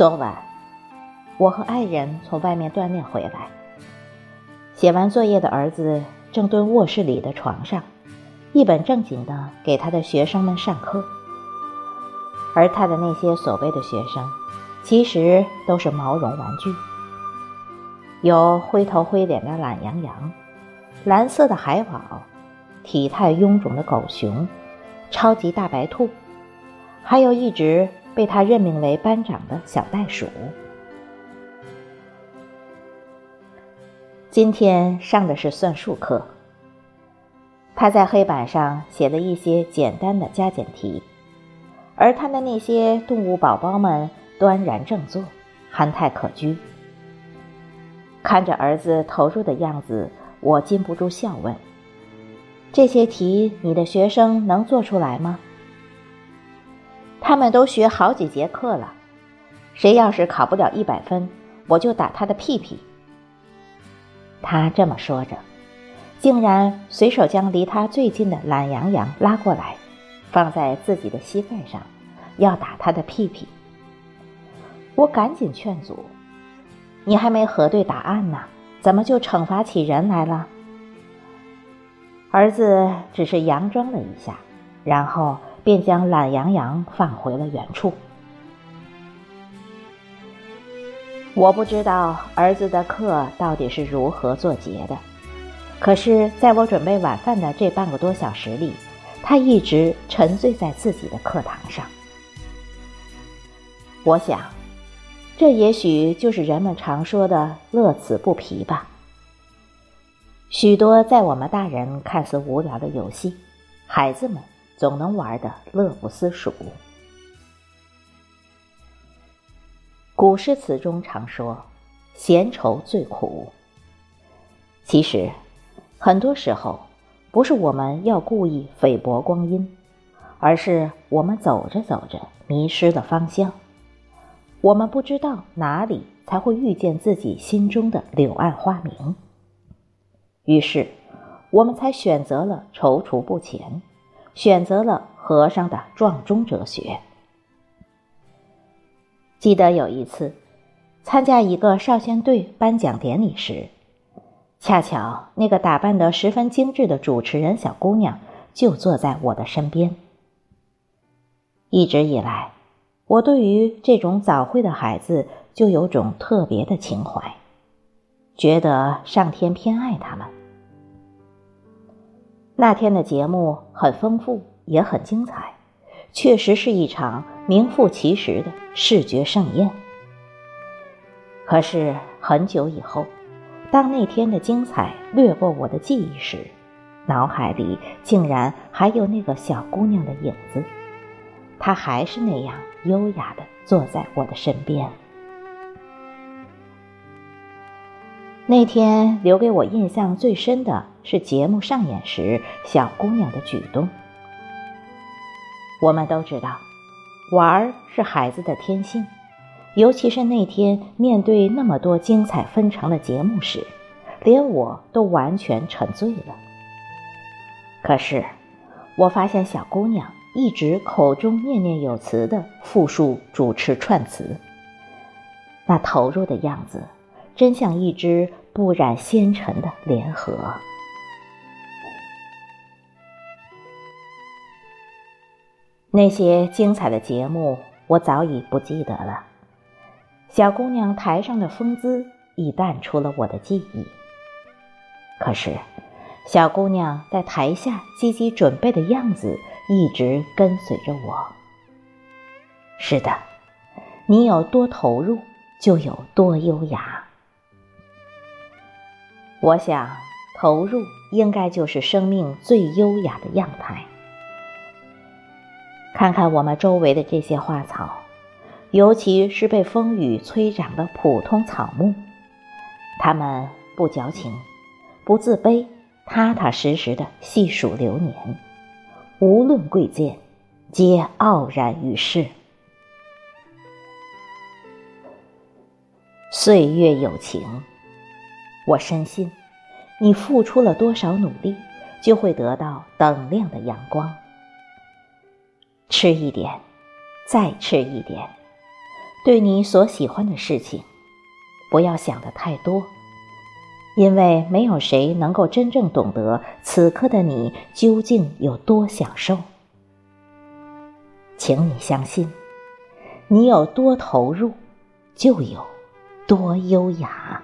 昨晚，我和爱人从外面锻炼回来，写完作业的儿子正蹲卧室里的床上，一本正经的给他的学生们上课。而他的那些所谓的学生，其实都是毛绒玩具，有灰头灰脸的懒羊羊，蓝色的海宝，体态臃肿的狗熊，超级大白兔，还有一只。被他任命为班长的小袋鼠，今天上的是算术课。他在黑板上写了一些简单的加减题，而他的那些动物宝宝们端然正坐，憨态可掬。看着儿子投入的样子，我禁不住笑问：“这些题，你的学生能做出来吗？”他们都学好几节课了，谁要是考不了一百分，我就打他的屁屁。他这么说着，竟然随手将离他最近的懒羊羊拉过来，放在自己的膝盖上，要打他的屁屁。我赶紧劝阻：“你还没核对答案呢，怎么就惩罚起人来了？”儿子只是佯装了一下，然后。便将懒洋洋放回了原处。我不知道儿子的课到底是如何做结的，可是在我准备晚饭的这半个多小时里，他一直沉醉在自己的课堂上。我想，这也许就是人们常说的“乐此不疲”吧。许多在我们大人看似无聊的游戏，孩子们。总能玩得乐不思蜀。古诗词中常说“闲愁最苦”，其实很多时候不是我们要故意菲薄光阴，而是我们走着走着迷失了方向，我们不知道哪里才会遇见自己心中的柳暗花明，于是我们才选择了踌躇不前。选择了和尚的撞钟哲学。记得有一次，参加一个少先队颁奖典礼时，恰巧那个打扮得十分精致的主持人小姑娘就坐在我的身边。一直以来，我对于这种早会的孩子就有种特别的情怀，觉得上天偏爱他们。那天的节目很丰富，也很精彩，确实是一场名副其实的视觉盛宴。可是很久以后，当那天的精彩掠过我的记忆时，脑海里竟然还有那个小姑娘的影子，她还是那样优雅的坐在我的身边。那天留给我印象最深的是节目上演时小姑娘的举动。我们都知道，玩儿是孩子的天性，尤其是那天面对那么多精彩纷呈的节目时，连我都完全沉醉了。可是，我发现小姑娘一直口中念念有词的复述主持串词，那投入的样子，真像一只。不染纤尘的联合。那些精彩的节目，我早已不记得了。小姑娘台上的风姿已淡出了我的记忆。可是，小姑娘在台下积极准备的样子一直跟随着我。是的，你有多投入，就有多优雅。我想，投入应该就是生命最优雅的样态。看看我们周围的这些花草，尤其是被风雨摧长的普通草木，它们不矫情，不自卑，踏踏实实的细数流年，无论贵贱，皆傲然于世。岁月有情。我深信，你付出了多少努力，就会得到等量的阳光。吃一点，再吃一点，对你所喜欢的事情，不要想的太多，因为没有谁能够真正懂得此刻的你究竟有多享受。请你相信，你有多投入，就有多优雅。